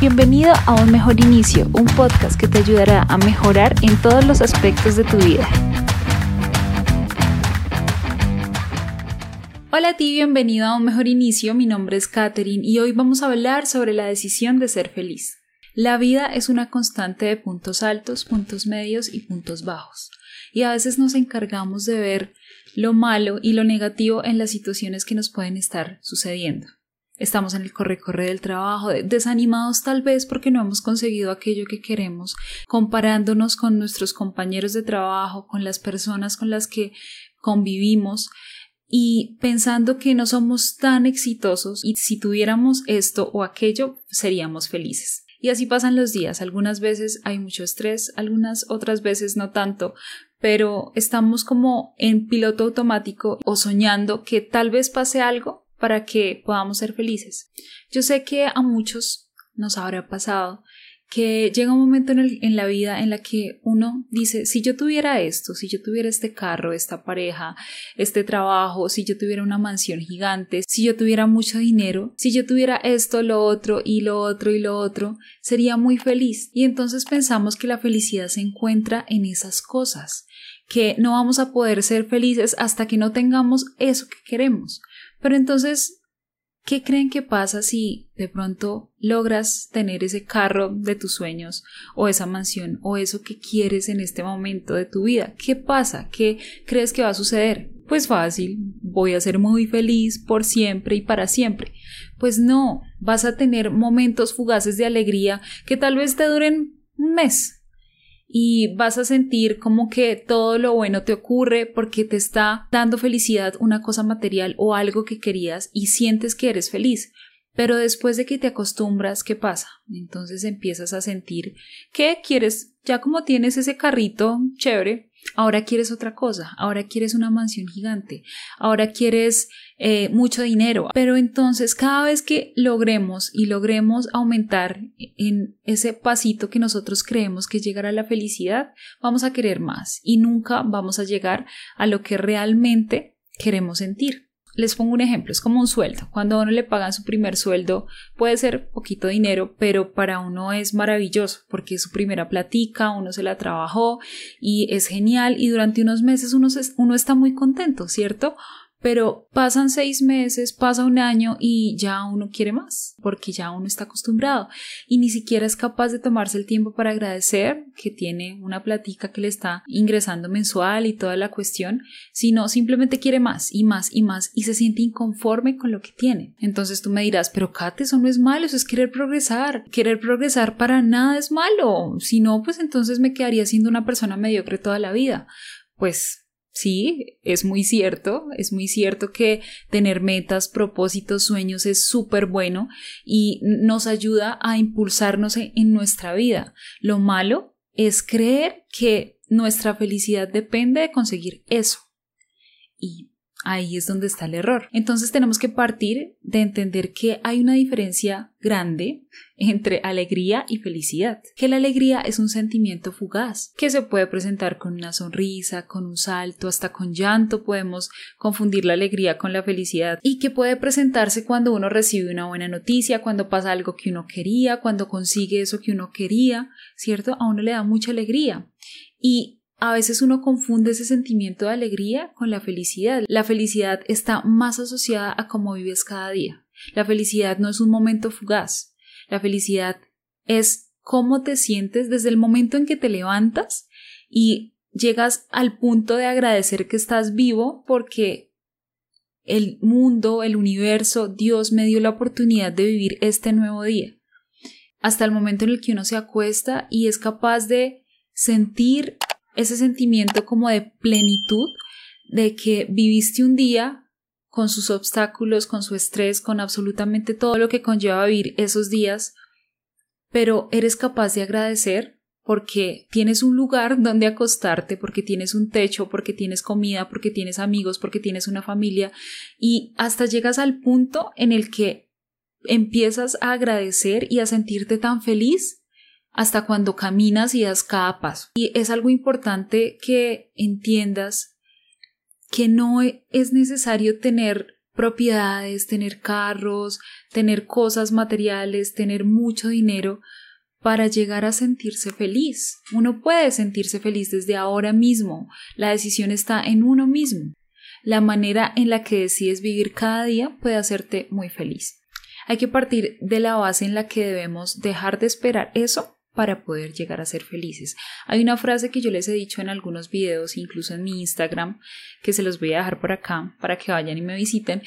Bienvenido a Un Mejor Inicio, un podcast que te ayudará a mejorar en todos los aspectos de tu vida. Hola a ti, bienvenido a Un Mejor Inicio, mi nombre es Katherine y hoy vamos a hablar sobre la decisión de ser feliz. La vida es una constante de puntos altos, puntos medios y puntos bajos, y a veces nos encargamos de ver lo malo y lo negativo en las situaciones que nos pueden estar sucediendo. Estamos en el corre-corre del trabajo, desanimados tal vez porque no hemos conseguido aquello que queremos, comparándonos con nuestros compañeros de trabajo, con las personas con las que convivimos y pensando que no somos tan exitosos y si tuviéramos esto o aquello seríamos felices. Y así pasan los días. Algunas veces hay mucho estrés, algunas otras veces no tanto, pero estamos como en piloto automático o soñando que tal vez pase algo para que podamos ser felices. Yo sé que a muchos nos habrá pasado que llega un momento en, la vida en la que uno dice, si yo tuviera esto, si yo tuviera este carro, esta pareja, este trabajo, si yo tuviera una mansión gigante, si yo tuviera mucho dinero, si yo tuviera esto, lo otro y lo otro y lo otro, sería muy feliz. Y entonces pensamos que la felicidad se encuentra en esas cosas, que no vamos a poder ser felices hasta que no tengamos eso que queremos. Pero entonces, ¿qué creen que pasa si de pronto logras tener ese carro de tus sueños o esa mansión o eso que quieres en este momento de tu vida? ¿Qué pasa? ¿Qué crees que va a suceder? Pues fácil, voy a ser muy feliz por siempre y para siempre. Pues no, vas a tener momentos fugaces de alegría que tal vez te duren un mes, y vas a sentir como que todo lo bueno te ocurre porque te está dando felicidad una cosa material o algo que querías y sientes que eres feliz. Pero después de que te acostumbras, ¿qué pasa? Entonces empiezas a sentir que quieres, ya como tienes ese carrito chévere, ahora quieres otra cosa, ahora quieres una mansión gigante, ahora quieres eh, mucho dinero. Pero entonces cada vez que logremos y logremos aumentar en ese pasito que nosotros creemos que es llegar a la felicidad, vamos a querer más y nunca vamos a llegar a lo que realmente queremos sentir. Les pongo un ejemplo, es como un sueldo. Cuando a uno le pagan su primer sueldo, puede ser poquito dinero, pero para uno es maravilloso porque es su primera platica, uno se la trabajó y es genial y durante unos meses uno, uno está muy contento, ¿cierto? Pero pasan seis meses, pasa un año y ya uno quiere más, porque ya uno está acostumbrado y ni siquiera es capaz de tomarse el tiempo para agradecer que tiene una platica que le está ingresando mensual y toda la cuestión, sino simplemente quiere más y más y más y se siente inconforme con lo que tiene. Entonces tú me dirás, pero Kate, eso no es malo, eso es querer progresar. Querer progresar para nada es malo. Si no, pues entonces me quedaría siendo una persona mediocre toda la vida. Pues Sí, es muy cierto, es muy cierto que tener metas, propósitos, sueños es súper bueno y nos ayuda a impulsarnos en nuestra vida. Lo malo es creer que nuestra felicidad depende de conseguir eso. Y Ahí es donde está el error. Entonces tenemos que partir de entender que hay una diferencia grande entre alegría y felicidad. Que la alegría es un sentimiento fugaz, que se puede presentar con una sonrisa, con un salto, hasta con llanto podemos confundir la alegría con la felicidad y que puede presentarse cuando uno recibe una buena noticia, cuando pasa algo que uno quería, cuando consigue eso que uno quería, ¿cierto? A uno le da mucha alegría. Y a veces uno confunde ese sentimiento de alegría con la felicidad. La felicidad está más asociada a cómo vives cada día. La felicidad no es un momento fugaz. La felicidad es cómo te sientes desde el momento en que te levantas y llegas al punto de agradecer que estás vivo porque el mundo, el universo, Dios me dio la oportunidad de vivir este nuevo día. Hasta el momento en el que uno se acuesta y es capaz de sentir ese sentimiento como de plenitud, de que viviste un día con sus obstáculos, con su estrés, con absolutamente todo lo que conlleva vivir esos días, pero eres capaz de agradecer porque tienes un lugar donde acostarte, porque tienes un techo, porque tienes comida, porque tienes amigos, porque tienes una familia y hasta llegas al punto en el que empiezas a agradecer y a sentirte tan feliz hasta cuando caminas y das cada paso. Y es algo importante que entiendas que no es necesario tener propiedades, tener carros, tener cosas materiales, tener mucho dinero para llegar a sentirse feliz. Uno puede sentirse feliz desde ahora mismo. La decisión está en uno mismo. La manera en la que decides vivir cada día puede hacerte muy feliz. Hay que partir de la base en la que debemos dejar de esperar eso para poder llegar a ser felices. Hay una frase que yo les he dicho en algunos videos, incluso en mi Instagram, que se los voy a dejar por acá para que vayan y me visiten,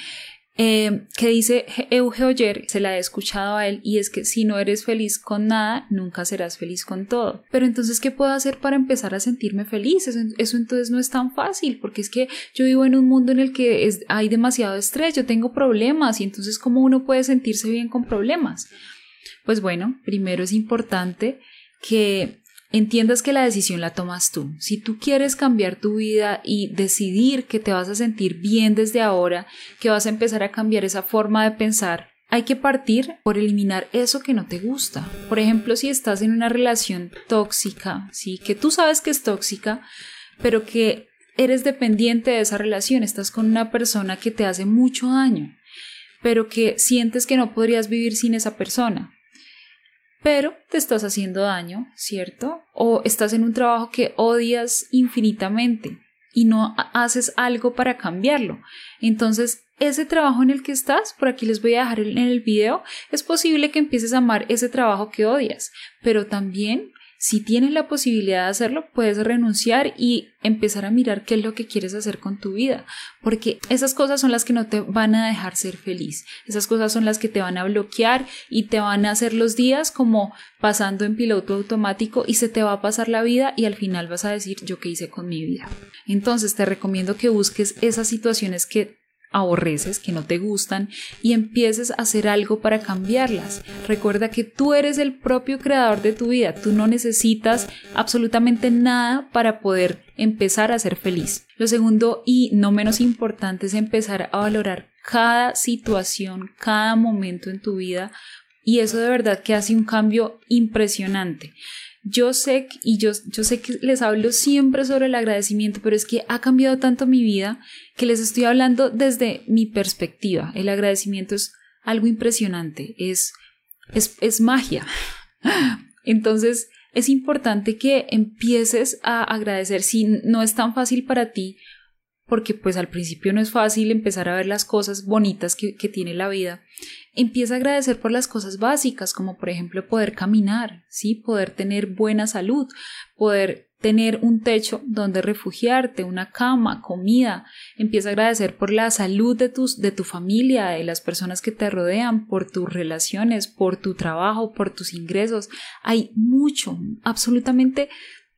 eh, que dice Euge Oyer, se la he escuchado a él, y es que si no eres feliz con nada, nunca serás feliz con todo. Pero entonces, ¿qué puedo hacer para empezar a sentirme feliz? Eso, entonces no es tan fácil, porque es que yo vivo en un mundo en el que hay demasiado estrés, yo tengo problemas, y entonces, ¿cómo uno puede sentirse bien con problemas? Pues bueno, primero es importante que entiendas que la decisión la tomas tú. Si tú quieres cambiar tu vida y decidir que te vas a sentir bien desde ahora, que vas a empezar a cambiar esa forma de pensar, hay que partir por eliminar eso que no te gusta. Por ejemplo, si estás en una relación tóxica, sí, que tú sabes que es tóxica, pero que eres dependiente de esa relación, estás con una persona que te hace mucho daño, pero que sientes que no podrías vivir sin esa persona pero te estás haciendo daño, ¿cierto? O estás en un trabajo que odias infinitamente y no haces algo para cambiarlo. Entonces, ese trabajo en el que estás, por aquí les voy a dejar en el video, es posible que empieces a amar ese trabajo que odias, pero también si tienes la posibilidad de hacerlo, puedes renunciar y empezar a mirar qué es lo que quieres hacer con tu vida, porque esas cosas son las que no te van a dejar ser feliz, esas cosas son las que te van a bloquear y te van a hacer los días como pasando en piloto automático y se te va a pasar la vida y al final vas a decir yo qué hice con mi vida. Entonces te recomiendo que busques esas situaciones que aborreces, que no te gustan y empieces a hacer algo para cambiarlas. Recuerda que tú eres el propio creador de tu vida, tú no necesitas absolutamente nada para poder empezar a ser feliz. Lo segundo y no menos importante es empezar a valorar cada situación, cada momento en tu vida y eso de verdad que hace un cambio impresionante. Yo sé y yo, yo sé que les hablo siempre sobre el agradecimiento, pero es que ha cambiado tanto mi vida que les estoy hablando desde mi perspectiva. El agradecimiento es algo impresionante, es, es, es magia. Entonces, es importante que empieces a agradecer si no es tan fácil para ti, porque pues al principio no es fácil empezar a ver las cosas bonitas que, tiene la vida. Empieza a agradecer por las cosas básicas, como por ejemplo poder caminar, ¿sí? poder tener buena salud, poder tener un techo donde refugiarte, una cama, comida. Empieza a agradecer por la salud de, tus, de tu familia, de las personas que te rodean, por tus relaciones, por tu trabajo, por tus ingresos. Hay mucho, absolutamente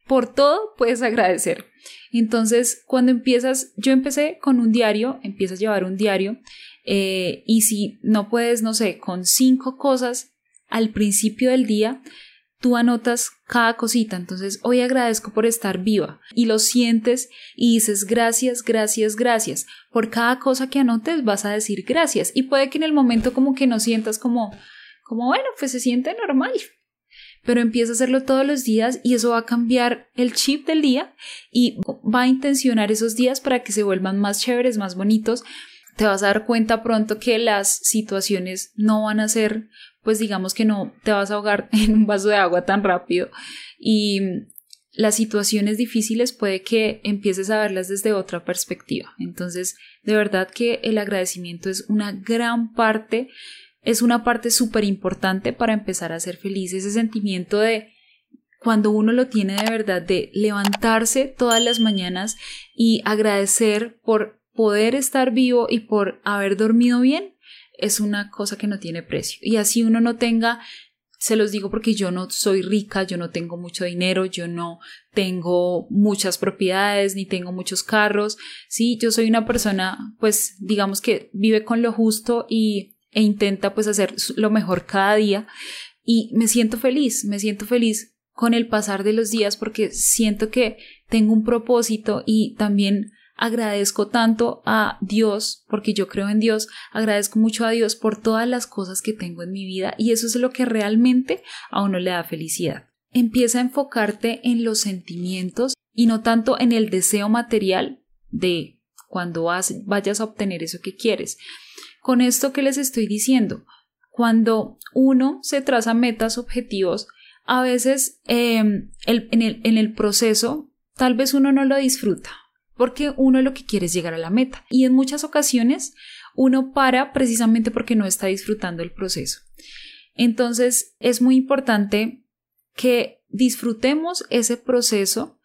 por todo puedes agradecer. Entonces, cuando empiezas, yo empecé con un diario, empiezas a llevar un diario eh, y si no puedes, no sé, con cinco cosas al principio del día, tú anotas cada cosita. Entonces, hoy agradezco por estar viva y lo sientes y dices gracias, gracias, gracias. Por cada cosa que anotes vas a decir gracias y puede que en el momento como que no sientas como, como bueno, pues se siente normal. Pero empieza a hacerlo todos los días y eso va a cambiar el chip del día y va a intencionar esos días para que se vuelvan más chéveres, más bonitos, te vas a dar cuenta pronto que las situaciones no van a ser, pues digamos que no te vas a ahogar en un vaso de agua tan rápido y las situaciones difíciles puede que empieces a verlas desde otra perspectiva. Entonces, de verdad que el agradecimiento es una gran parte, es una parte súper importante para empezar a ser feliz, ese sentimiento de cuando uno lo tiene de verdad de levantarse todas las mañanas y agradecer por poder estar vivo y por haber dormido bien es una cosa que no tiene precio. Y así uno no tenga, se los digo porque yo no soy rica, yo no tengo mucho dinero, yo no tengo muchas propiedades, ni tengo muchos carros. Sí, yo soy una persona, pues digamos que vive con lo justo y, e intenta pues hacer lo mejor cada día. Y me siento feliz, me siento feliz con el pasar de los días porque siento que tengo un propósito y también agradezco tanto a Dios, porque yo creo en Dios, agradezco mucho a Dios por todas las cosas que tengo en mi vida y eso es lo que realmente a uno le da felicidad. Empieza a enfocarte en los sentimientos y no tanto en el deseo material de cuando vayas a obtener eso que quieres. Con esto que les estoy diciendo, cuando uno se traza metas, objetivos, a veces em, en, el, en el proceso tal vez uno no lo disfruta, porque uno lo que quiere es llegar a la meta. Y en muchas ocasiones uno para precisamente porque no está disfrutando el proceso. Entonces es muy importante que disfrutemos ese proceso.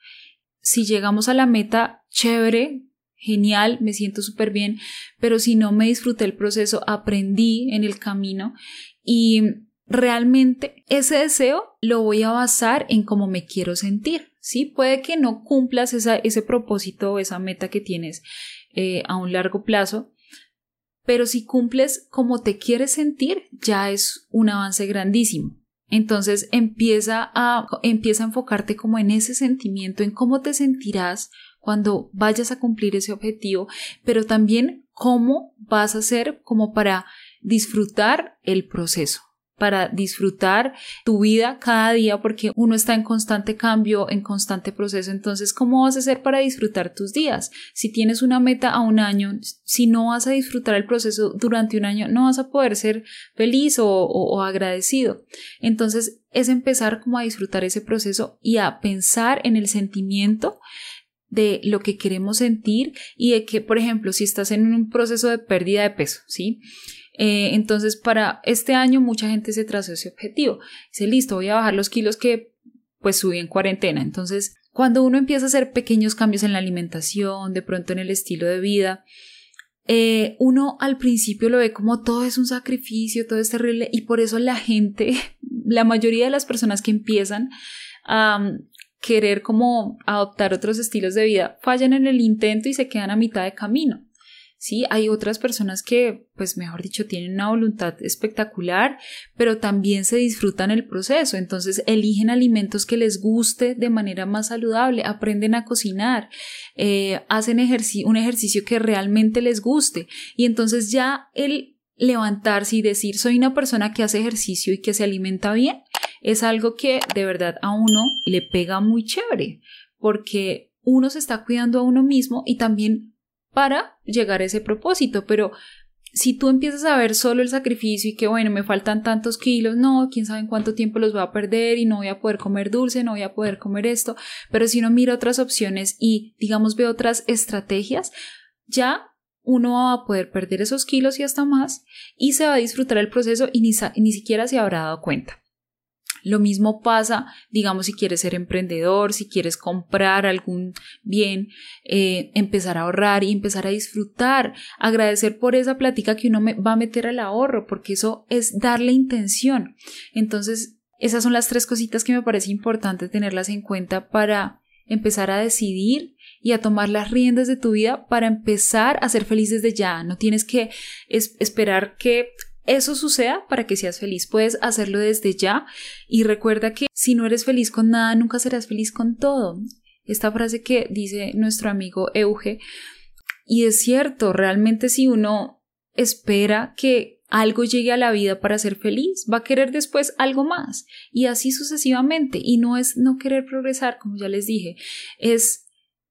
Si llegamos a la meta, chévere, genial, me siento súper bien, pero si no me disfruté el proceso, aprendí en el camino y realmente ese deseo lo voy a basar en cómo me quiero sentir. Sí, puede que no cumplas ese propósito o esa meta que tienes eh, a un largo plazo, pero si cumples como te quieres sentir, ya es un avance grandísimo. Entonces empieza a, empieza a enfocarte como en ese sentimiento, en cómo te sentirás cuando vayas a cumplir ese objetivo, pero también cómo vas a hacer como para disfrutar el proceso para disfrutar tu vida cada día porque uno está en constante cambio, en constante proceso. Entonces, ¿cómo vas a hacer para disfrutar tus días? Si tienes una meta a un año, si no vas a disfrutar el proceso durante un año, no vas a poder ser feliz o, o agradecido. Entonces, es empezar como a disfrutar ese proceso y a pensar en el sentimiento de lo que queremos sentir y de que, por ejemplo, si estás en un proceso de pérdida de peso, ¿sí? Eh, entonces, para este año mucha gente se trazó ese objetivo. Dice, listo, voy a bajar los kilos que pues subí en cuarentena. Entonces, cuando uno empieza a hacer pequeños cambios en la alimentación, de pronto en el estilo de vida, eh, uno al principio lo ve como todo es un sacrificio, todo es terrible y por eso la gente, la mayoría de las personas que empiezan querer como adoptar otros estilos de vida fallan en el intento y se quedan a mitad de camino. Sí, hay otras personas que, pues mejor dicho, tienen una voluntad espectacular, pero también se disfrutan el proceso. Entonces eligen alimentos que les guste de manera más saludable, aprenden a cocinar, eh, hacen un ejercicio que realmente les guste. Y entonces ya el levantarse y decir soy una persona que hace ejercicio y que se alimenta bien es algo que de verdad a uno le pega muy chévere porque uno se está cuidando a uno mismo y también para llegar a ese propósito, pero si tú empiezas a ver solo el sacrificio y que bueno, me faltan tantos kilos, no, quién sabe en cuánto tiempo los voy a perder y no voy a poder comer dulce, no voy a poder comer esto, pero si uno mira otras opciones y digamos ve otras estrategias, ya uno va a poder perder esos kilos y hasta más y se va a disfrutar el proceso y ni, ni siquiera se habrá dado cuenta. Lo mismo pasa, digamos, si quieres ser emprendedor, si quieres comprar algún bien, eh, empezar a ahorrar y empezar a disfrutar, agradecer por esa plática que uno me va a meter al ahorro, porque eso es darle intención. Entonces, esas son las tres cositas que me parece importante tenerlas en cuenta para empezar a decidir y a tomar las riendas de tu vida para empezar a ser feliz desde ya. No tienes que esperar que eso suceda para que seas feliz. Puedes hacerlo desde ya y recuerda que si no eres feliz con nada, nunca serás feliz con todo. Esta frase que dice nuestro amigo Euge, y es cierto, realmente si uno espera que algo llegue a la vida para ser feliz, va a querer después algo más y así sucesivamente. Y no es no querer progresar, como ya les dije, es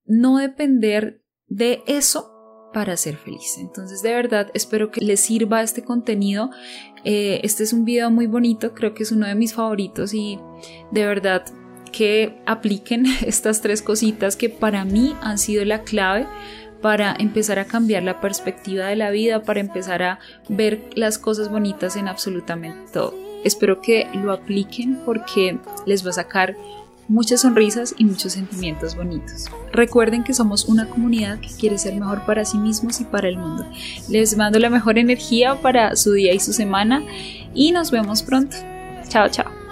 no depender de eso para ser feliz. Entonces, de verdad, espero que les sirva este contenido. Eh, este es un video muy bonito, creo que es uno de mis favoritos y de verdad que apliquen estas tres cositas que para mí han sido la clave para empezar a cambiar la perspectiva de la vida, para empezar a ver las cosas bonitas en absolutamente todo. Espero que lo apliquen porque les va a sacar muchas sonrisas y muchos sentimientos bonitos. Recuerden que somos una comunidad que quiere ser mejor para sí mismos y para el mundo. Les mando la mejor energía para su día y su semana y nos vemos pronto. Chao, chao.